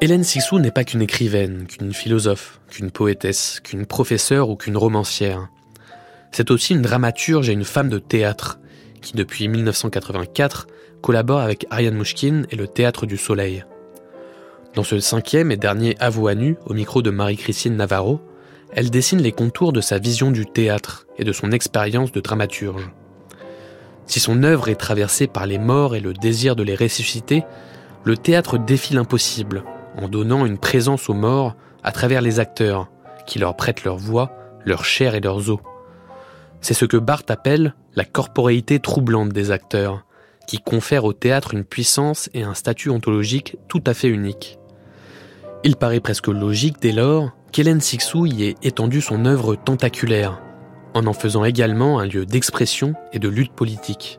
Hélène Sixou n'est pas qu'une écrivaine, qu'une philosophe, qu'une poétesse, qu'une professeure ou qu'une romancière. C'est aussi une dramaturge et une femme de théâtre, qui depuis 1984 collabore avec Ariane Mouchkine et le Théâtre du Soleil. Dans ce cinquième et dernier Avou à nu, au micro de Marie-Christine Navarro, elle dessine les contours de sa vision du théâtre et de son expérience de dramaturge. Si son œuvre est traversée par les morts et le désir de les ressusciter, le théâtre défie l'impossible en donnant une présence aux morts à travers les acteurs, qui leur prêtent leur voix, leur chair et leurs os. C'est ce que Barthes appelle la corporéité troublante des acteurs, qui confère au théâtre une puissance et un statut ontologique tout à fait unique. Il paraît presque logique dès lors qu'Hélène Sixou y ait étendu son œuvre tentaculaire, en en faisant également un lieu d'expression et de lutte politique.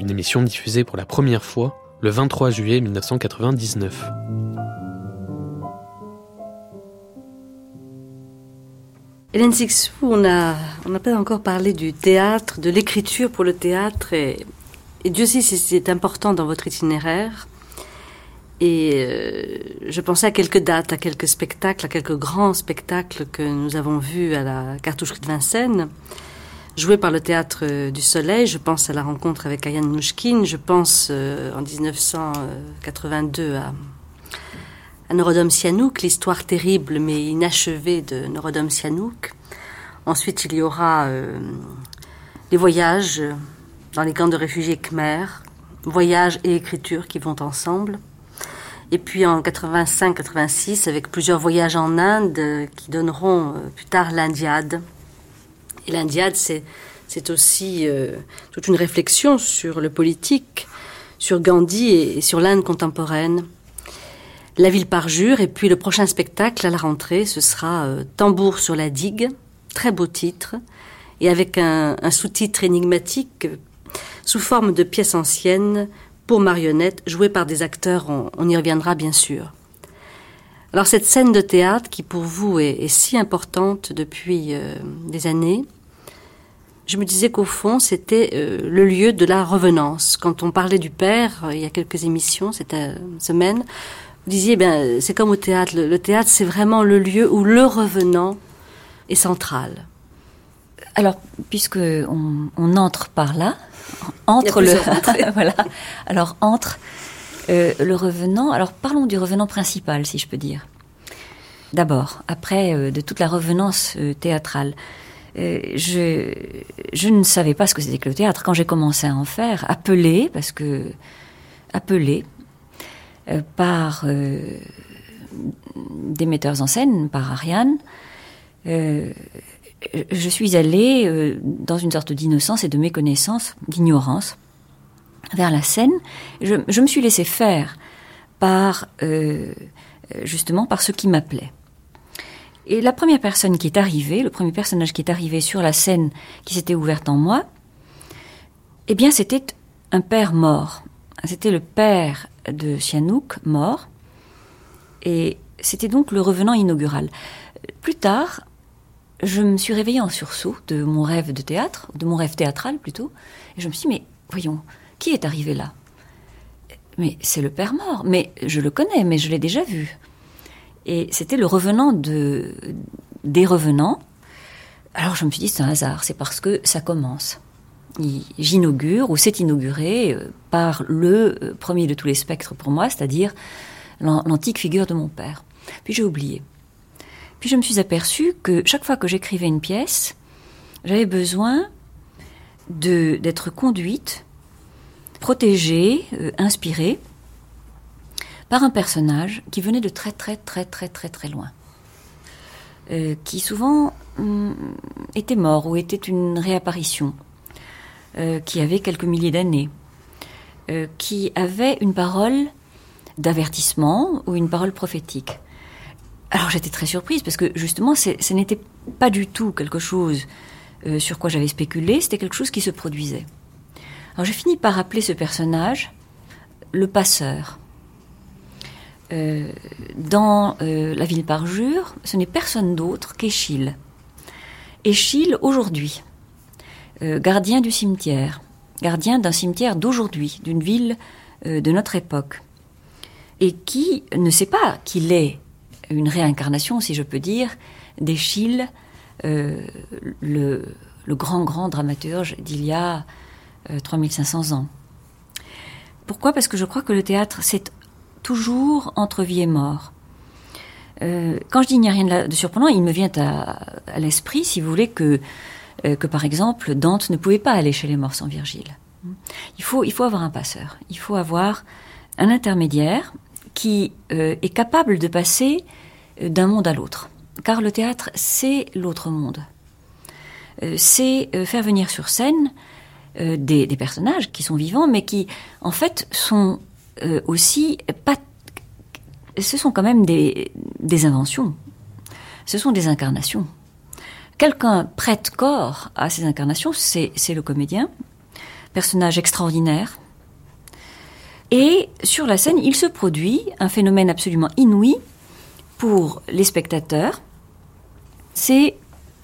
Une émission diffusée pour la première fois le 23 juillet 1999. Hélène Sixou, on n'a on pas encore parlé du théâtre, de l'écriture pour le théâtre, et, Dieu sait si c'est important dans votre itinéraire. Et euh, je pensais à quelques dates, à quelques spectacles, à quelques grands spectacles que nous avons vus à la cartoucherie de Vincennes, joués par le Théâtre du Soleil. Je pense à la rencontre avec Ayane Mouchkine. Je pense euh, en 1982 à à Norodom Sianouk, l'histoire terrible mais inachevée de Norodom Sianouk. Ensuite, il y aura euh, les voyages dans les camps de réfugiés Khmer, voyages et écriture qui vont ensemble. Et puis en 85-86, avec plusieurs voyages en Inde qui donneront euh, plus tard l'Indiade. Et l'Indiade, c'est, aussi euh, toute une réflexion sur le politique, sur Gandhi et sur l'Inde contemporaine. La ville parjure et puis le prochain spectacle à la rentrée, ce sera euh, Tambour sur la digue, très beau titre, et avec un, sous-titre énigmatique euh, sous forme de pièce ancienne pour marionnettes jouée par des acteurs, on, y reviendra bien sûr. Alors cette scène de théâtre qui pour vous est, si importante depuis euh, des années, je me disais qu'au fond c'était le lieu de la revenance. Quand on parlait du père, il y a quelques émissions cette semaine, vous disiez, ben, c'est comme au théâtre. Le, théâtre, c'est vraiment le lieu où le revenant est central. Alors, puisque on, entre par là, entre le, voilà. Alors entre euh, le revenant. Alors parlons du revenant principal, si je peux dire. D'abord, après euh, de toute la revenance euh, théâtrale, je je ne savais pas ce que c'était que le théâtre quand j'ai commencé à en faire. Appelé, parce que appelé par des metteurs en scène, par Ariane, je suis allée dans une sorte d'innocence et de méconnaissance, d'ignorance, vers la scène. Je, me suis laissée faire par justement par ce qui m'appelait. Et la première personne qui est arrivée, le premier personnage qui est arrivé sur la scène qui s'était ouverte en moi, eh bien c'était un père mort. C'était le père de Sihanouk, mort. Et c'était donc le revenant inaugural. Plus tard, je me suis réveillée en sursaut de mon rêve de théâtre, de mon rêve théâtral plutôt, et je me suis dit, mais voyons, qui est arrivé là? Mais c'est le père mort, mais je le connais, mais je l'ai déjà vu. Et c'était le revenant de, des revenants. Alors je me suis dit, c'est un hasard, c'est parce que ça commence j'inaugure ou c'est inauguré euh, par le euh, premier de tous les spectres pour moi, c'est-à-dire l'antique figure de mon père. Puis j'ai oublié. Puis je me suis aperçue que chaque fois que j'écrivais une pièce, j'avais besoin d'être conduite, protégée, euh, inspirée par un personnage qui venait de très très très très très très loin, qui souvent hum, était mort ou était une réapparition. Euh, qui avait quelques milliers d'années, euh, qui avait une parole d'avertissement ou une parole prophétique. Alors j'étais très surprise parce que justement ce n'était pas du tout quelque chose euh, sur quoi j'avais spéculé, c'était quelque chose qui se produisait. Alors j'ai fini par appeler ce personnage le passeur. dans la ville parjure, ce n'est personne d'autre qu'Échille. Échille aujourd'hui gardien du cimetière, gardien d'un cimetière d'aujourd'hui, d'une ville de notre époque, et qui ne sait pas qu'il est une réincarnation, si je peux dire, d'Échille, le, le, grand, grand dramaturge d'il y a 3500 ans. Pourquoi? Parce que je crois que le théâtre, c'est toujours entre vie et mort. Euh, quand je dis il n'y a rien de, surprenant, il me vient à, l'esprit, si vous voulez, que, euh, que par exemple Dante ne pouvait pas aller chez les morts sans Virgile. Il faut, il faut avoir un passeur, il faut avoir un intermédiaire qui euh, est capable de passer d'un monde à l'autre. Car le théâtre, c'est l'autre monde. c'est faire venir sur scène des, des, personnages qui sont vivants, mais qui, en fait, sont aussi pas ce sont quand même des, inventions. Ce sont des incarnations. Quelqu'un prête corps à ces incarnations, c'est le comédien, personnage extraordinaire. Et sur la scène, il se produit un phénomène absolument inouï pour les spectateurs. C'est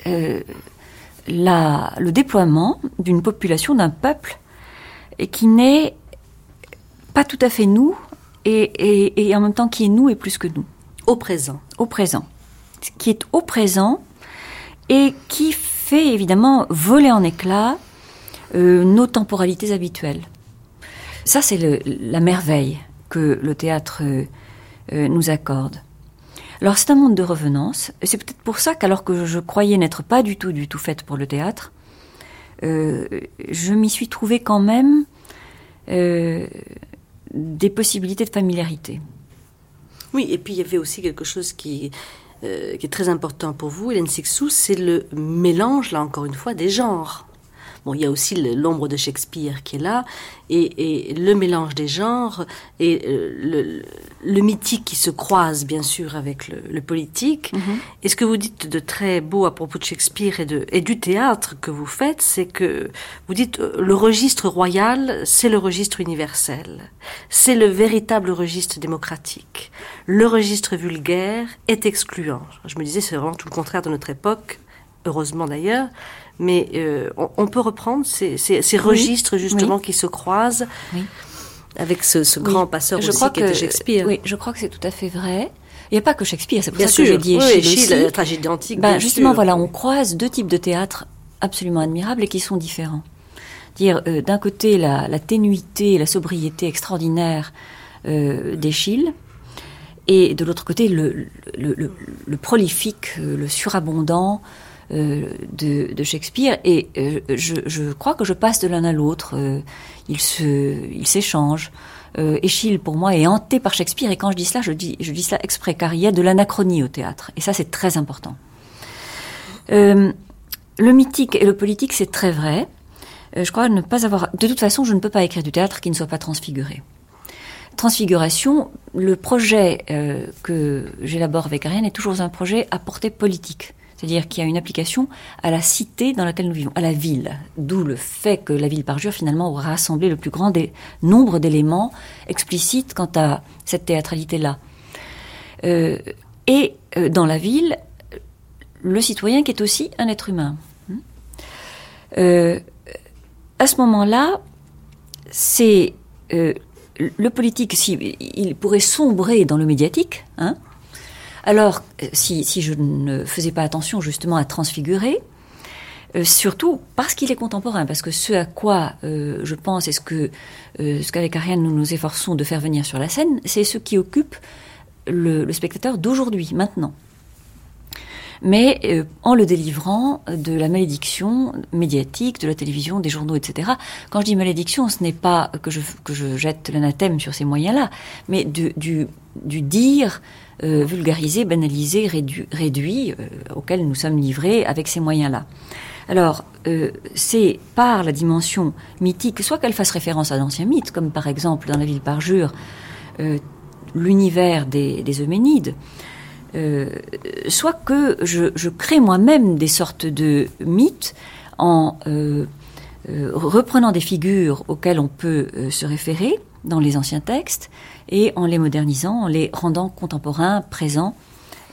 euh, le déploiement d'une population, d'un peuple, qui n'est pas tout à fait nous, et, en même temps qui est nous et plus que nous. Au présent. Au présent. Qui est au présent et qui fait évidemment voler en éclats euh, nos temporalités habituelles. Ça, c'est la merveille que le théâtre euh, euh, nous accorde. Alors c'est un monde de revenance. C'est peut-être pour ça qu'alors que je croyais n'être pas du tout, du tout faite pour le théâtre, je m'y suis trouvée quand même des possibilités de familiarité. Oui, et puis il y avait aussi quelque chose qui, euh, qui est très important pour vous, Hélène Sixou, c'est le mélange, là encore une fois, des genres. Bon, il y a aussi l'ombre de Shakespeare qui est là, et, le mélange des genres, et euh, le, mythique qui se croise, bien sûr, avec le, politique. Mhm. Et ce que vous dites de très beau à propos de Shakespeare et, de, et du théâtre que vous faites, c'est que vous dites euh, le registre royal, c'est le registre universel. C'est le véritable registre démocratique. Le registre vulgaire est excluant. Je me disais, c'est vraiment tout le contraire de notre époque, heureusement d'ailleurs mais euh, on, peut reprendre ces, registres justement qui se croisent avec ce, grand passeur je aussi crois qui que, Shakespeare. Oui, je crois que c'est tout à fait vrai. Il n'y a pas que Shakespeare, c'est pour ça que j'ai dit Échille oui, la tragédie antique. Ben, justement, voilà, on croise deux types de théâtre absolument admirables et qui sont différents. Dire euh, d'un côté la, la, ténuité, la sobriété extraordinaire euh, d'Échille, et de l'autre côté le, le, le, prolifique, euh, le surabondant euh, de, Shakespeare et euh, je, crois que je passe de l'un à l'autre. Euh, ils se, s'échangent. Échille, pour moi, est hanté par Shakespeare et quand je dis cela, je dis, je dis cela exprès car il y a de l'anachronie au théâtre et ça c'est très important. le mythique et le politique, c'est très vrai. je crois ne pas avoir. De toute façon, je ne peux pas écrire du théâtre qui ne soit pas transfiguré. Transfiguration, le projet que j'élabore avec Ariane est toujours un projet à portée politique. C'est-à-dire qu'il y a une application à la cité dans laquelle nous vivons, à la ville. D'où le fait que la ville parjure finalement aura rassemblé le plus grand nombre d'éléments explicites quant à cette théâtralité-là. Euh, et euh, dans la ville, le citoyen qui est aussi un être humain. Hmm. Euh, à ce moment-là, c'est le politique, il pourrait sombrer dans le médiatique, hein, alors, euh, si, je ne faisais pas attention justement à transfigurer, euh, surtout parce qu'il est contemporain, parce que ce à quoi euh, je pense et ce que ce qu'avec Ariane nous nous efforçons de faire venir sur la scène, c'est ce qui occupe le, spectateur d'aujourd'hui, maintenant. Mais en le délivrant de la malédiction médiatique, de la télévision, des journaux, etc. Quand je dis malédiction, ce n'est pas que je, que je jette l'anathème sur ces moyens-là, mais du, du dire euh, vulgarisé, banalisé, réduit, euh, auquel nous sommes livrés avec ces moyens-là. Alors, euh, c'est par la dimension mythique, soit qu'elle fasse référence à d'anciens mythes, comme par exemple dans la ville parjure, l'univers des, des, Euménides, soit que je crée moi-même des sortes de mythes en reprenant des figures auxquelles on peut se référer dans les anciens textes, et en les modernisant, en les rendant contemporains, présents,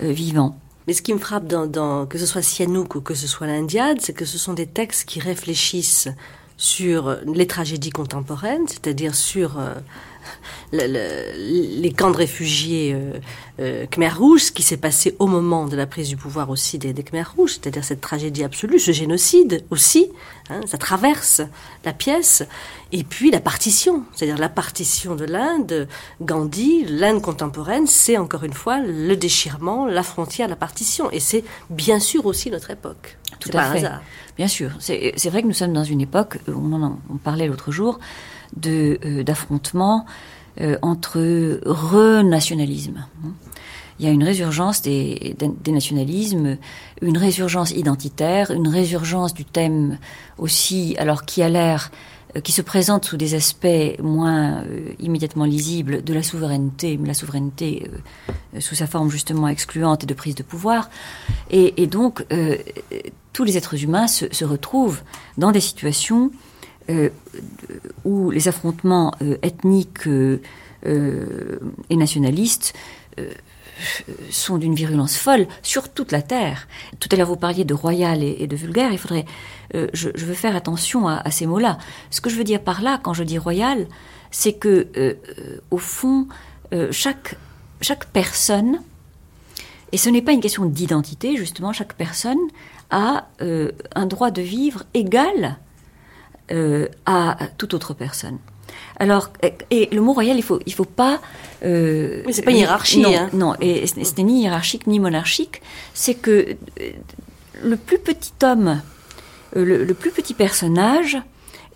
euh, vivants. Mais ce qui me frappe dans, que ce soit Sihanouk ou que ce soit l'Indiade, c'est que ce sont des textes qui réfléchissent sur les tragédies contemporaines, c'est-à-dire sur euh, les camps de réfugiés euh, euh, Khmer Rouge, ce qui s'est passé au moment de la prise du pouvoir aussi des, des Khmer Rouges, c'est-à-dire cette tragédie absolue, ce génocide aussi, hein, ça traverse la pièce, et puis la partition, c'est-à-dire la partition de l'Inde, Gandhi, l'Inde contemporaine, c'est encore une fois le déchirement, la frontière, la partition, et c'est bien sûr aussi notre époque. Tout à fait. Bien sûr, c'est vrai que nous sommes dans une époque, on en on parlait l'autre jour, euh, d'affrontement euh, entre renationalisme. Il y a une résurgence des, nationalismes, une résurgence identitaire, une résurgence du thème aussi, alors qui a l'air, euh, qui se présente sous des aspects moins immédiatement lisibles de la souveraineté, mais la souveraineté sous sa forme justement excluante et de prise de pouvoir. Et, donc, tous les êtres humains se, retrouvent dans des situations où les affrontements euh, ethniques euh, et nationalistes sont d'une virulence folle sur toute la terre. Tout à l'heure, vous parliez de royal et, de vulgaire. Il faudrait, je, veux faire attention à, ces mots-là. Ce que je veux dire par là, quand je dis royal, c'est que, au fond, chaque chaque personne, et ce n'est pas une question d'identité, justement, chaque personne a un droit de vivre égal euh, à toute autre personne. Alors, et le mot royal, il faut, il faut pas. Euh, c'est pas une hiérarchie. Non, hein. non, et ce n'est ni hiérarchique ni monarchique. C'est que euh, le plus petit homme, euh, le, plus petit personnage,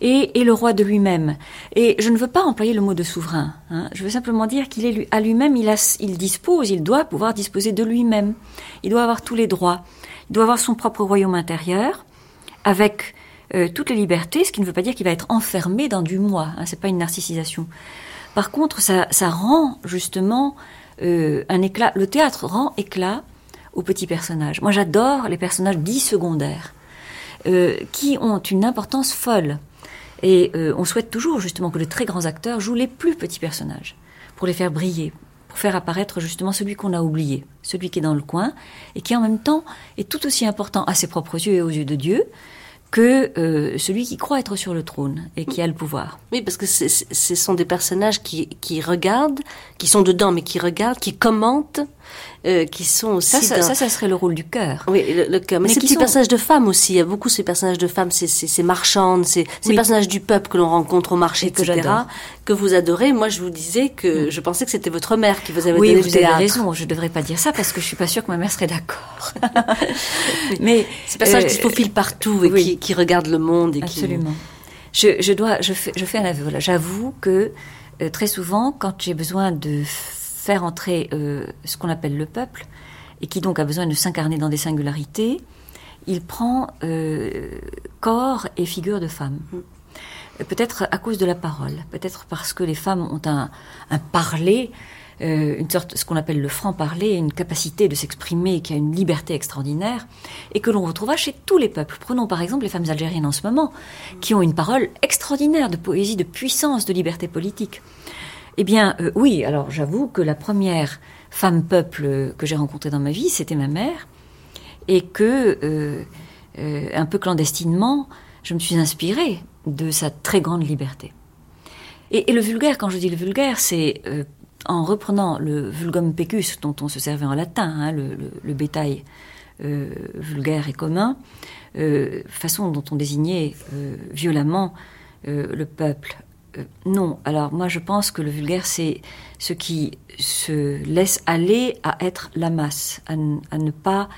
est, est, le roi de lui-même. Et je ne veux pas employer le mot de souverain. Hein. Je veux simplement dire qu'il est à lui-même, il, il dispose, il doit pouvoir disposer de lui-même. Il doit avoir tous les droits. Il doit avoir son propre royaume intérieur, avec euh, toutes les libertés, ce qui ne veut pas dire qu'il va être enfermé dans du moi. Hein, c'est pas une narcissisation. Par contre, ça, rend justement euh, un éclat. Le théâtre rend éclat aux petits personnages. Moi, j'adore les personnages dits secondaires, euh, qui ont une importance folle. Et on souhaite toujours justement que les très grands acteurs jouent les plus petits personnages pour les faire briller, pour faire apparaître justement celui qu'on a oublié, celui qui est dans le coin et qui en même temps est tout aussi important à ses propres yeux et aux yeux de Dieu que euh, celui qui croit être sur le trône et qui a le pouvoir. Oui, parce que ce sont des personnages qui, qui regardent, qui sont dedans, mais qui regardent, qui commentent, euh, qui sont aussi. Ça, ça, ça, serait le rôle du cœur. Oui, le, cœur. Mais, mais ces petits personnages de femmes aussi. Il y a beaucoup ces personnages de femmes, ces, ces, ces marchandes, ces, ces personnages du peuple que l'on rencontre au marché, etc. Que, vous adorez. Moi, je vous disais que mm. je pensais que c'était votre mère qui vous avait oui, donné vous avez raison. Je devrais pas dire ça parce que je suis pas sûre que ma mère serait d'accord. mais ces personnages qui se faufilent partout et qui, qui, regardent le monde et Absolument. Je, je dois, je fais, je fais un aveu. J'avoue que euh, très souvent, quand j'ai besoin de faire entrer euh, ce qu'on appelle le peuple, et qui donc a besoin de s'incarner dans des singularités, il prend euh, corps et figure de femme. Mm. Peut-être à cause de la parole, peut-être parce que les femmes ont un, un parler, euh, une sorte, ce qu'on appelle le franc-parler, une capacité de s'exprimer qui a une liberté extraordinaire, et que l'on retrouvera chez tous les peuples. Prenons par exemple les femmes algériennes en ce moment, qui ont une parole extraordinaire de poésie, de puissance, de liberté politique. Eh bien, euh, oui, alors j'avoue que la première femme peuple que j'ai rencontrée dans ma vie, c'était ma mère, et que, euh, euh, un peu clandestinement, je me suis inspirée de sa très grande liberté. Et, le vulgaire, quand je dis le vulgaire, c'est en reprenant le vulgum pecus dont on se servait en latin, hein, le, bétail vulgaire et commun, façon dont on désignait violemment le peuple euh, non. Alors moi je pense que le vulgaire c'est ce qui se laisse aller à être la masse, à, ne pas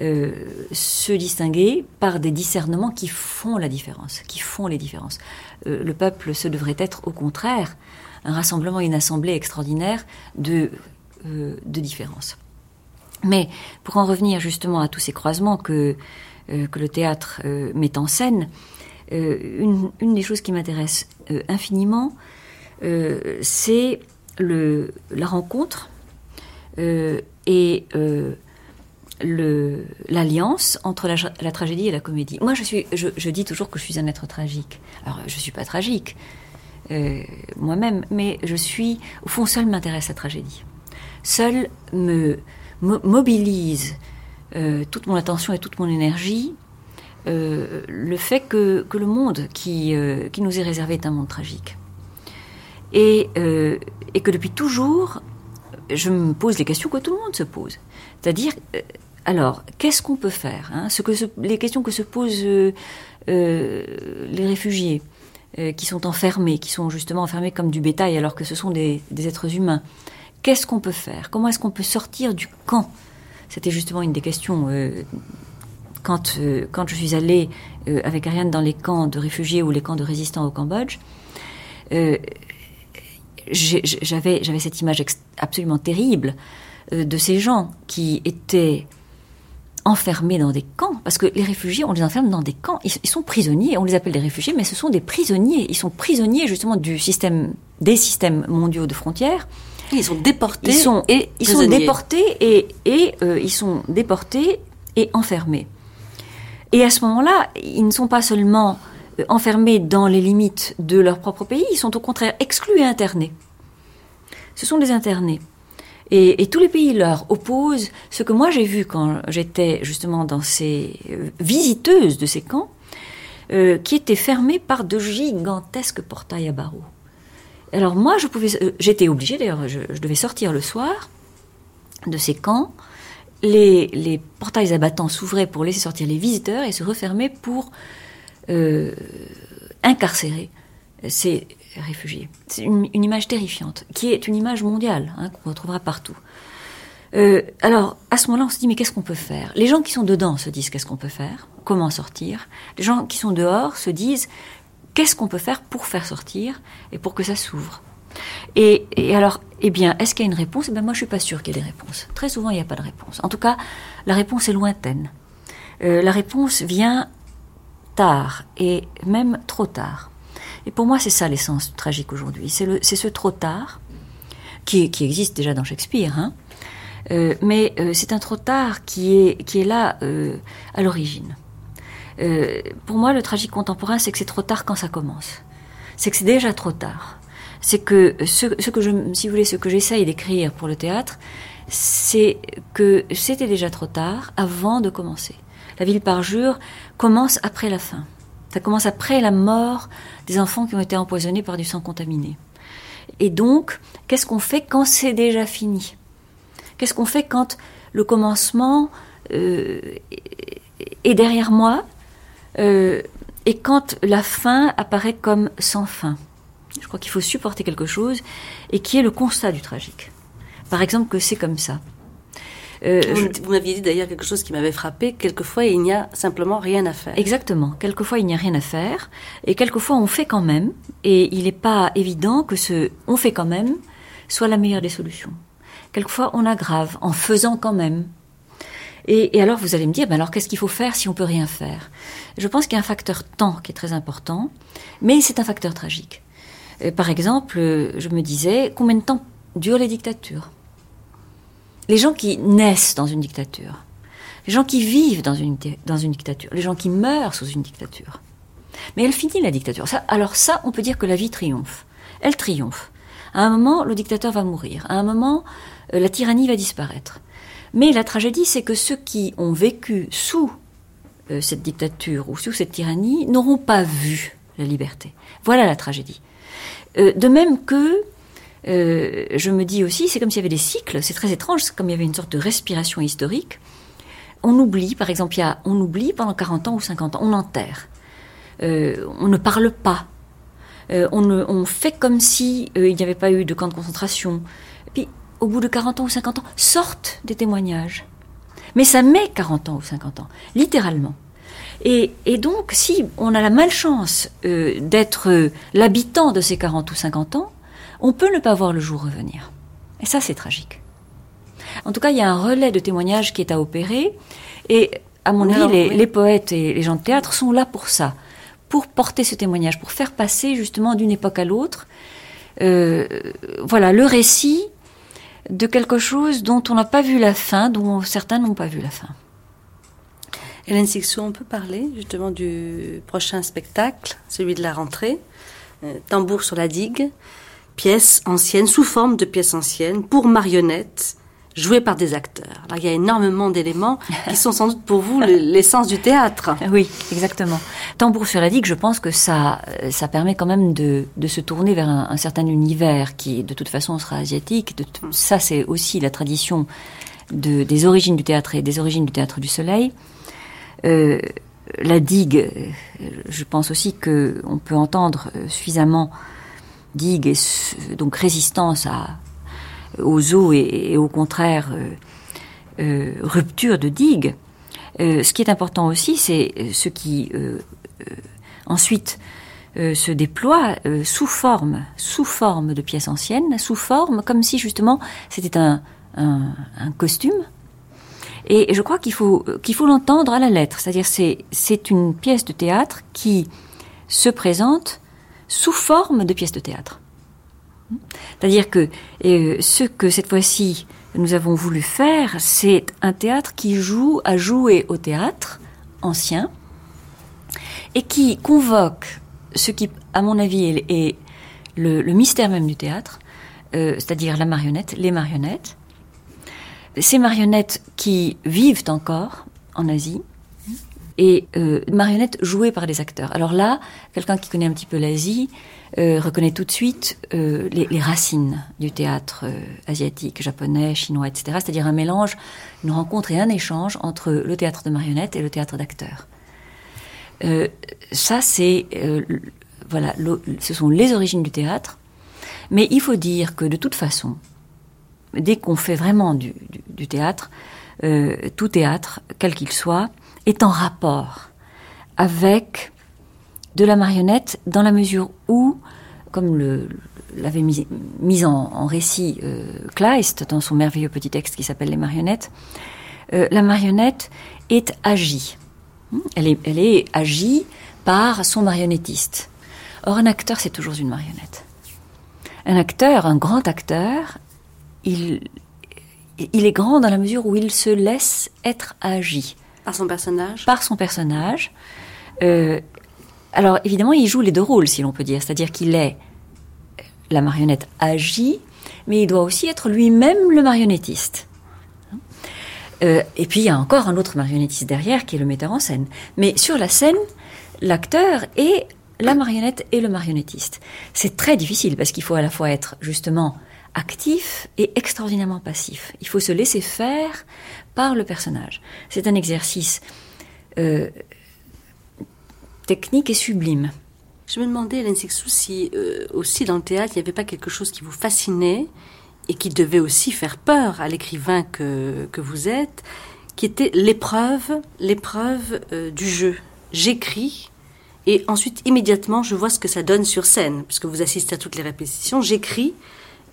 euh, se distinguer par des discernements qui font la différence, qui font les différences. Euh, le peuple, ce devrait être au contraire un rassemblement, une assemblée extraordinaire de, de différences. Mais pour en revenir justement à tous ces croisements que, que le théâtre met en scène, une, une, des choses qui m'intéresse euh, infiniment, euh, c'est la rencontre euh, et l'alliance entre la, tragédie et la comédie. Moi, je, suis, je, dis toujours que je suis un être tragique. Alors, je ne suis pas tragique moi-même, mais je suis, au fond, seul m'intéresse la tragédie. Seul me mobilise toute mon attention et toute mon énergie le fait que, le monde qui, qui nous est réservé est un monde tragique. Et, et que depuis toujours, je me pose les questions que tout le monde se pose. C'est-à-dire, alors, qu'est-ce qu'on peut faire hein Ce que Les questions que se posent euh, euh, les réfugiés euh, qui sont enfermés, qui sont justement enfermés comme du bétail alors que ce sont des, êtres humains. Qu'est-ce qu'on peut faire? Comment est-ce qu'on peut sortir du camp? C'était justement une des questions quand, quand je suis allée avec Ariane dans les camps de réfugiés ou les camps de résistants au Cambodge. j'avais, j'avais cette image absolument terrible de ces gens qui étaient enfermés dans des camps, parce que les réfugiés, on les enferme dans des camps, ils, sont prisonniers, on les appelle des réfugiés, mais ce sont des prisonniers, ils sont prisonniers justement du système, des systèmes mondiaux de frontières. Ils sont déportés ils sont, et ils sont déportés et, et euh, ils sont déportés et enfermés. Et à ce moment-là, ils ne sont pas seulement euh, enfermés dans les limites de leur propre pays, ils sont au contraire exclus et internés. Ce sont des internés. Et, tous les pays leur opposent ce que moi j'ai vu quand j'étais justement dans ces euh, visiteuses de ces camps, euh, qui étaient fermés par de gigantesques portails à barreaux. Alors moi, je pouvais, j'étais obligée d'ailleurs, je, devais sortir le soir de ces camps. Les, portails abattants s'ouvraient pour laisser sortir les visiteurs et se refermaient pour incarcérer ces réfugiés. C'est une, image terrifiante, qui est une image mondiale, hein, qu'on retrouvera partout. Euh, alors, à ce moment-là, on se dit, mais qu'est-ce qu'on peut faire? Les gens qui sont dedans se disent, qu'est-ce qu'on peut faire? Comment sortir? Les gens qui sont dehors se disent, qu'est-ce qu'on peut faire pour faire sortir et pour que ça s'ouvre? Et, alors, eh bien, est-ce qu'il y a une réponse? Eh moi, je suis pas sûre qu'il y ait des réponses. Très souvent, il n'y a pas de réponse. En tout cas, la réponse est lointaine. Euh, la réponse vient tard et même trop tard. Et pour moi, c'est ça l'essence tragique aujourd'hui. C'est ce trop tard, qui, existe déjà dans Shakespeare, hein. euh, mais euh, c'est un trop tard qui est, qui est là à l'origine. pour moi, le tragique contemporain, c'est que c'est trop tard quand ça commence. C'est que c'est déjà trop tard. C'est que ce, que si vous voulez, ce que j'essaye d'écrire pour le théâtre, c'est que c'était déjà trop tard avant de commencer. La ville parjure commence après la fin. Ça commence après la mort des enfants qui ont été empoisonnés par du sang contaminé. Et donc, qu'est-ce qu'on fait quand c'est déjà fini? Qu'est-ce qu'on fait quand le commencement euh, est derrière moi euh, et quand la fin apparaît comme sans fin? Je crois qu'il faut supporter quelque chose et qui est le constat du tragique. Par exemple, que c'est comme ça. Euh, vous, m'aviez dit d'ailleurs quelque chose qui m'avait frappé. Quelquefois, il n'y a simplement rien à faire. Exactement. Quelquefois, il n'y a rien à faire. Et quelquefois, on fait quand même. Et il n'est pas évident que ce on fait quand même soit la meilleure des solutions. Quelquefois, on aggrave en faisant quand même. Et, alors, vous allez me dire, ben alors qu'est-ce qu'il faut faire si on peut rien faire? Je pense qu'il y a un facteur temps qui est très important, mais c'est un facteur tragique. Euh, par exemple, je me disais, combien de temps durent les dictatures? Les gens qui naissent dans une dictature, les gens qui vivent dans une, dictature, les gens qui meurent sous une dictature. Mais elle finit la dictature. Alors ça, on peut dire que la vie triomphe. Elle triomphe. À un moment, le dictateur va mourir. À un moment, euh, la tyrannie va disparaître. Mais la tragédie, c'est que ceux qui ont vécu sous euh, cette dictature ou sous cette tyrannie n'auront pas vu la liberté. Voilà la tragédie. Euh, de même que euh, je me dis aussi, c'est comme s'il y avait des cycles, c'est très étrange, c'est comme il y avait une sorte de respiration historique. On oublie, par exemple, il y a, on oublie pendant 40 ans ou 50 ans, on enterre. Euh, on ne parle pas. On, fait comme si il n'y avait pas eu de camp de concentration. Puis, au bout de 40 ans ou 50 ans, sortent des témoignages. Mais ça met 40 ans ou 50 ans, littéralement. Et, et donc, si on a la malchance d'être l'habitant de ces 40 ou 50 ans, on peut ne pas voir le jour revenir. Et ça, c'est tragique. En tout cas, il y a un relais de témoignages qui est à opérer. Et à mon avis, les, poètes et les gens de théâtre sont là pour ça, pour porter ce témoignage, pour faire passer justement d'une époque à l'autre, euh, voilà, le récit de quelque chose dont on n'a pas vu la fin, dont certains n'ont pas vu la fin. Hélène Sixou, on peut parler justement du prochain spectacle, celui de la rentrée, euh, Tambour sur la digue pièces anciennes, sous forme de pièces anciennes, pour marionnettes, joué par des acteurs. Alors, il y a énormément d'éléments qui sont sans doute pour vous l'essence du théâtre. Oui, exactement. Tambour sur la digue, je pense que ça, ça permet quand même de, de se tourner vers un, certain univers qui, de toute façon, sera asiatique. De ça, c'est aussi la tradition de, des origines du théâtre et des origines du théâtre du soleil. Euh, la digue, je pense aussi que on peut entendre suffisamment digue et donc résistance aux eaux et, au contraire euh, euh, rupture de digue. Euh, ce qui est important aussi, c'est ce qui ensuite se déploie sous forme, sous forme de pièces anciennes, sous forme comme si justement c'était un, costume. Et je crois qu'il faut qu'il faut l'entendre à la lettre, c'est-à-dire c'est c'est une pièce de théâtre qui se présente sous forme de pièce de théâtre. C'est-à-dire que euh, ce que cette fois-ci nous avons voulu faire, c'est un théâtre qui joue à jouer au théâtre ancien et qui convoque ce qui, à mon avis, est, le, mystère même du théâtre, euh, c'est-à-dire la marionnette, les marionnettes. Ces marionnettes qui vivent encore en Asie, et euh, marionnettes jouées par des acteurs. Alors là, quelqu'un qui connaît un petit peu l'Asie euh, reconnaît tout de suite euh, les, les, racines du théâtre asiatique, japonais, chinois, etc. C'est-à-dire un mélange, une rencontre et un échange entre le théâtre de marionnettes et le théâtre d'acteurs. Ça, c'est voilà, ce sont les origines du théâtre. Mais il faut dire que de toute façon, dès qu'on fait vraiment du, théâtre, tout théâtre, quel qu'il soit, est en rapport avec de la marionnette dans la mesure où, comme l'avait mis, en, récit euh, Kleist dans son merveilleux petit texte qui s'appelle Les marionnettes, euh, la marionnette est agie. Elle est, elle est agie par son marionnettiste. Or, un acteur, c'est toujours une marionnette. Un acteur, un grand acteur, il, il est grand dans la mesure où il se laisse être agi. Par son personnage? Par son personnage. Euh, alors évidemment, il joue les deux rôles, si l'on peut dire, c'est-à-dire qu'il est la marionnette agie, mais il doit aussi être lui-même le marionnettiste. Euh, et puis il y a encore un autre marionnettiste derrière qui est le metteur en scène. Mais sur la scène, l'acteur est la marionnette et le marionnettiste. C'est très difficile parce qu'il faut à la fois être justement actif et extraordinairement passif. Il faut se laisser faire par le personnage. C'est un exercice euh, technique et sublime. Je me demandais, Hélène Sixou, si euh, aussi dans le théâtre, il n'y avait pas quelque chose qui vous fascinait et qui devait aussi faire peur à l'écrivain que, que vous êtes, qui était l'épreuve, l'épreuve euh, du jeu. J'écris et ensuite immédiatement je vois ce que ça donne sur scène, puisque vous assistez à toutes les répétitions. J'écris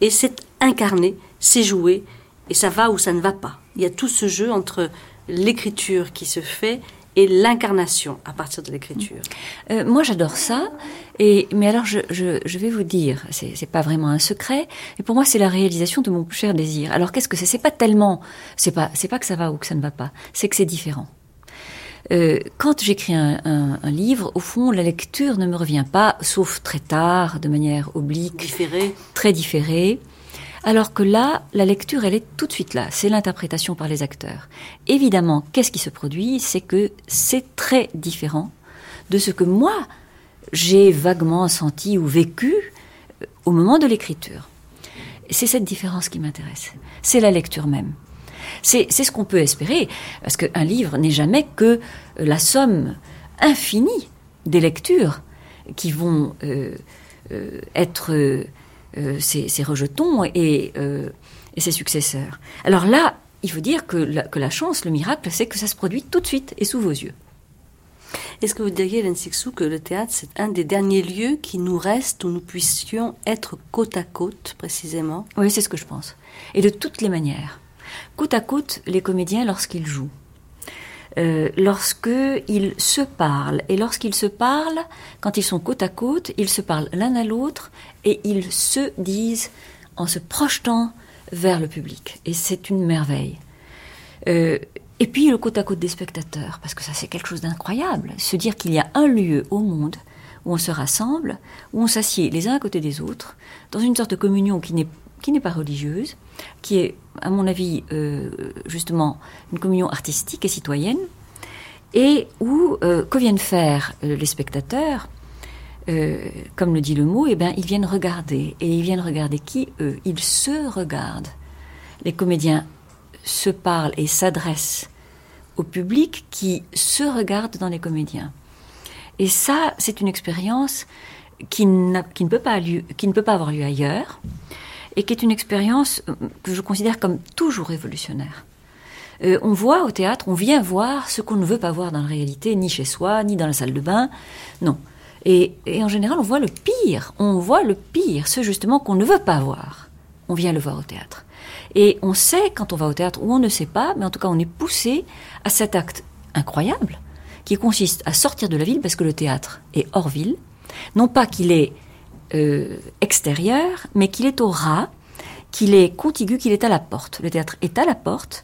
et c'est incarné, c'est joué et ça va ou ça ne va pas. Il y a tout ce jeu entre l'écriture qui se fait et l'incarnation à partir de l'écriture. Euh, moi, j'adore ça. Et mais alors, je, je, vais vous dire, c'est pas vraiment un secret. Et pour moi, c'est la réalisation de mon plus cher désir. Alors, qu'est-ce que c'est? C'est pas tellement, c'est pas, c'est pas que ça va ou que ça ne va pas. C'est que c'est différent. Euh, quand j'écris un, un, un, livre, au fond, la lecture ne me revient pas, sauf très tard, de manière oblique, différée, très différée. Alors que là, la lecture, elle est tout de suite là. C'est l'interprétation par les acteurs. Évidemment, qu'est-ce qui se produit? C'est que c'est très différent de ce que moi, j'ai vaguement senti ou vécu euh, au moment de l'écriture. C'est cette différence qui m'intéresse. C'est la lecture même. C'est ce qu'on peut espérer, parce qu'un livre n'est jamais que la somme infinie des lectures qui vont euh, euh, être euh, ses, rejetons et, euh, et, ses successeurs. Alors là, il faut dire que la, que la chance, le miracle, c'est que ça se produit tout de suite et sous vos yeux. Est-ce que vous diriez, Hélène Sixou, que le théâtre, c'est un des derniers lieux qui nous reste où nous puissions être côte à côte, précisément? Oui, c'est ce que je pense. Et de toutes les manières. Côte à côte, les comédiens, lorsqu'ils jouent, euh, lorsqu'ils se parlent. Et lorsqu'ils se parlent, quand ils sont côte à côte, ils se parlent l'un à l'autre et ils se disent en se projetant vers le public. Et c'est une merveille. Euh, et puis le côte à côte des spectateurs, parce que ça c'est quelque chose d'incroyable. Se dire qu'il y a un lieu au monde où on se rassemble, où on s'assied les uns à côté des autres, dans une sorte de communion qui n'est qui n'est pas religieuse, qui est, à mon avis, euh, justement, une communion artistique et citoyenne, et où, euh, que viennent faire euh, les spectateurs Comme le dit le mot, eh bien, ils viennent regarder. Et ils viennent regarder qui Eux? Ils se regardent. Les comédiens se parlent et s'adressent au public qui se regarde dans les comédiens. Et ça, c'est une expérience qui, qui, ne peut pas qui ne peut pas avoir lieu ailleurs, et qui est une expérience euh, que je considère comme toujours révolutionnaire. Euh, on voit au théâtre, on vient voir ce qu'on ne veut pas voir dans la réalité, ni chez soi, ni dans la salle de bain, non. Et, et en général, on voit le pire, on voit le pire, ce justement qu'on ne veut pas voir. On vient le voir au théâtre. Et on sait quand on va au théâtre, ou on ne sait pas, mais en tout cas on est poussé à cet acte incroyable qui consiste à sortir de la ville parce que le théâtre est hors ville. Non pas qu'il est euh, extérieur, mais qu'il est au ras, qu'il est contigu, qu'il est à la porte. Le théâtre est à la porte.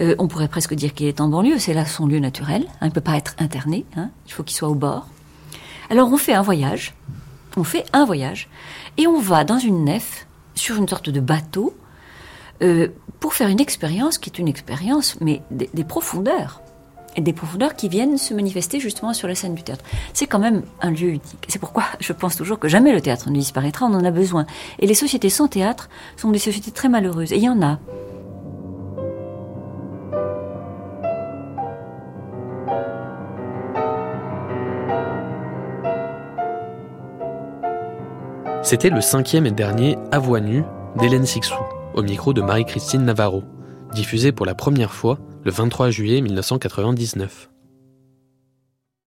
Euh, on pourrait presque dire qu'il est en banlieue, c'est là son lieu naturel. Hein, il ne peut pas être interné, hein, il faut qu'il soit au bord. Alors on fait un voyage, on fait un voyage, et on va dans une nef, sur une sorte de bateau, euh, pour faire une expérience qui est une expérience, mais des, profondeurs. Et des profondeurs qui viennent se manifester justement sur la scène du théâtre. C'est quand même un lieu unique. C'est pourquoi je pense toujours que jamais le théâtre ne disparaîtra, on en a besoin. Et les sociétés sans théâtre sont des sociétés très malheureuses. Et il y en a. C'était le cinquième et dernier À voix nue d'Hélène Sixou au micro de Marie-Christine Navarro, diffusé pour la première fois le 23 juillet 1999.